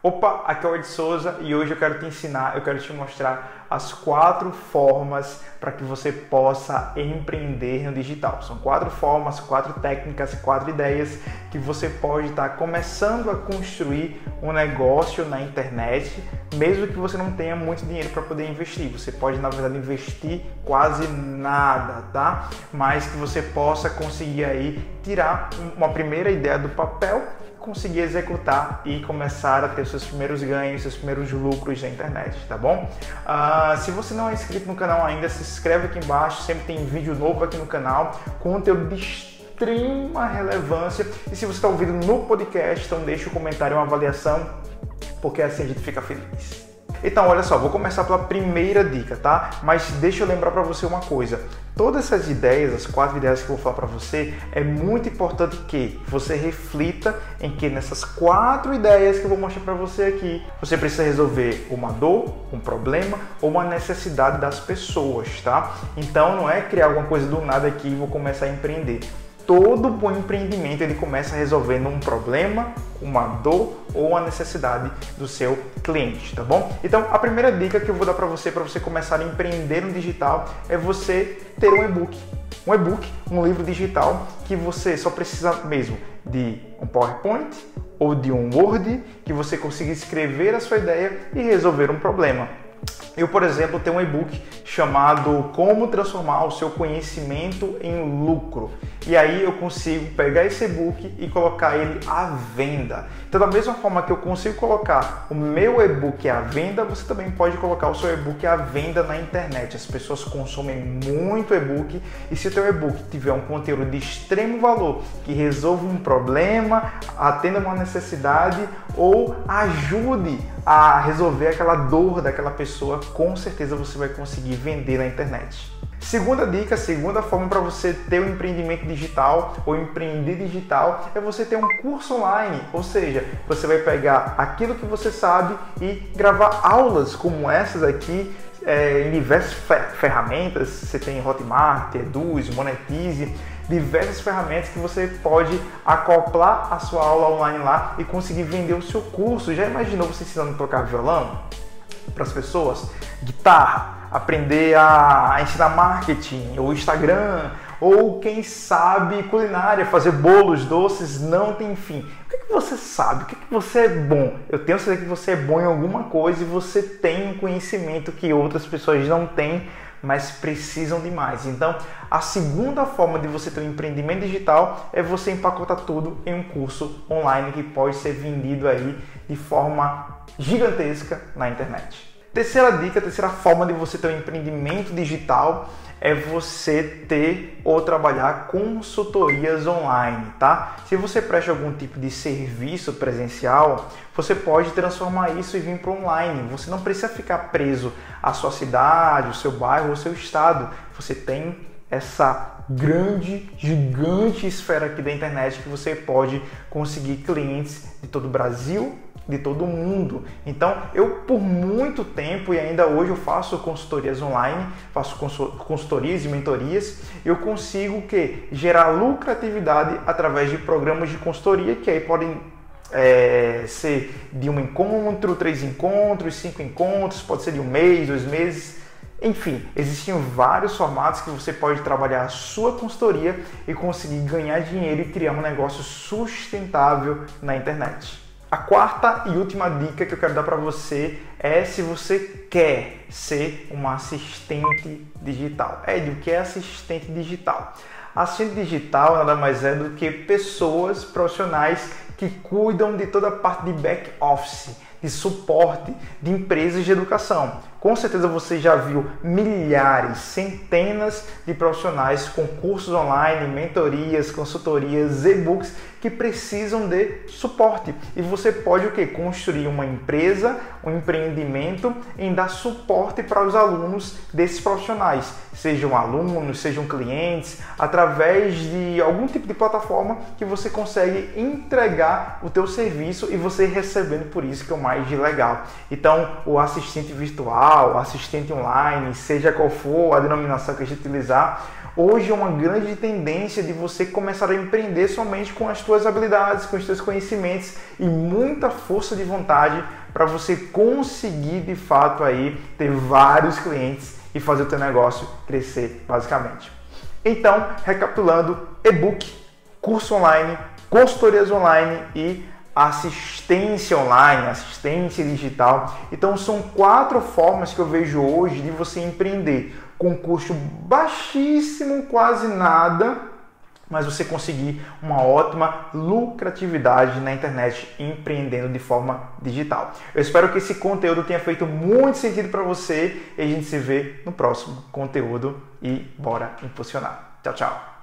Opa, aqui é o Ed Souza e hoje eu quero te ensinar, eu quero te mostrar as quatro formas para que você possa empreender no digital. São quatro formas, quatro técnicas, quatro ideias que você pode estar começando a construir um negócio na internet, mesmo que você não tenha muito dinheiro para poder investir. Você pode, na verdade, investir quase nada, tá? Mas que você possa conseguir aí tirar uma primeira ideia do papel conseguir executar e começar a ter seus primeiros ganhos, seus primeiros lucros na internet, tá bom? Uh, se você não é inscrito no canal ainda, se inscreve aqui embaixo, sempre tem vídeo novo aqui no canal, conteúdo de extrema relevância. E se você está ouvindo no podcast, então deixa um comentário, uma avaliação, porque assim a gente fica feliz. Então, olha só, vou começar pela primeira dica, tá? Mas deixa eu lembrar para você uma coisa. Todas essas ideias, as quatro ideias que eu vou falar para você, é muito importante que você reflita em que nessas quatro ideias que eu vou mostrar para você aqui, você precisa resolver uma dor, um problema ou uma necessidade das pessoas, tá? Então, não é criar alguma coisa do nada aqui e vou começar a empreender todo bom empreendimento ele começa resolvendo um problema, uma dor ou uma necessidade do seu cliente, tá bom? Então, a primeira dica que eu vou dar para você para você começar a empreender no digital é você ter um e-book. Um e-book, um livro digital que você só precisa mesmo de um PowerPoint ou de um Word que você consiga escrever a sua ideia e resolver um problema. Eu, por exemplo, tenho um e-book chamado Como Transformar o Seu Conhecimento em Lucro. E aí eu consigo pegar esse e-book e colocar ele à venda. Então, da mesma forma que eu consigo colocar o meu e-book à venda, você também pode colocar o seu e-book à venda na internet. As pessoas consomem muito e-book e se o teu e-book tiver um conteúdo de extremo valor, que resolva um problema, atenda uma necessidade ou ajude a resolver aquela dor daquela pessoa, com certeza você vai conseguir vender na internet. Segunda dica, segunda forma para você ter um empreendimento digital ou empreender digital é você ter um curso online, ou seja, você vai pegar aquilo que você sabe e gravar aulas como essas aqui é, em diversas ferramentas. Você tem Hotmart, Eduz, Monetize, diversas ferramentas que você pode acoplar a sua aula online lá e conseguir vender o seu curso. Já imaginou você ensinando a tocar violão para as pessoas? Guitarra, aprender a ensinar marketing, ou Instagram, ou quem sabe culinária, fazer bolos, doces, não tem fim. O que, é que você sabe? O que, é que você é bom? Eu tenho certeza que você é bom em alguma coisa e você tem um conhecimento que outras pessoas não têm, mas precisam de mais. Então, a segunda forma de você ter um empreendimento digital é você empacotar tudo em um curso online que pode ser vendido aí de forma gigantesca na internet. Terceira dica, terceira forma de você ter um empreendimento digital é você ter ou trabalhar consultorias online, tá? Se você presta algum tipo de serviço presencial, você pode transformar isso e vir para online. Você não precisa ficar preso à sua cidade, o seu bairro, o seu estado. Você tem essa grande, gigante esfera aqui da internet que você pode conseguir clientes de todo o Brasil de todo mundo. Então, eu por muito tempo e ainda hoje eu faço consultorias online, faço consultorias e mentorias, eu consigo que gerar lucratividade através de programas de consultoria que aí podem é, ser de um encontro, três encontros, cinco encontros, pode ser de um mês, dois meses. Enfim, existem vários formatos que você pode trabalhar a sua consultoria e conseguir ganhar dinheiro e criar um negócio sustentável na internet. A quarta e última dica que eu quero dar para você é se você quer ser uma assistente digital. Ed, o que é assistente digital? Assistente digital nada mais é do que pessoas profissionais que cuidam de toda a parte de back office, de suporte de empresas de educação. Com certeza você já viu milhares, centenas de profissionais com cursos online, mentorias, consultorias, e-books que precisam de suporte. E você pode o que? Construir uma empresa, um empreendimento em dar suporte para os alunos desses profissionais, sejam alunos, sejam clientes, através de algum tipo de plataforma que você consegue entregar o teu serviço e você recebendo por isso, que é mais de legal. Então, o assistente virtual, assistente online, seja qual for a denominação que a gente utilizar, hoje é uma grande tendência de você começar a empreender somente com as suas habilidades, com os seus conhecimentos e muita força de vontade para você conseguir de fato aí ter vários clientes e fazer o teu negócio crescer, basicamente. Então, recapitulando, e-book, curso online, consultorias online e assistência online, assistência digital. Então são quatro formas que eu vejo hoje de você empreender com custo baixíssimo, quase nada, mas você conseguir uma ótima lucratividade na internet empreendendo de forma digital. Eu espero que esse conteúdo tenha feito muito sentido para você e a gente se vê no próximo conteúdo e bora impulsionar. Tchau, tchau.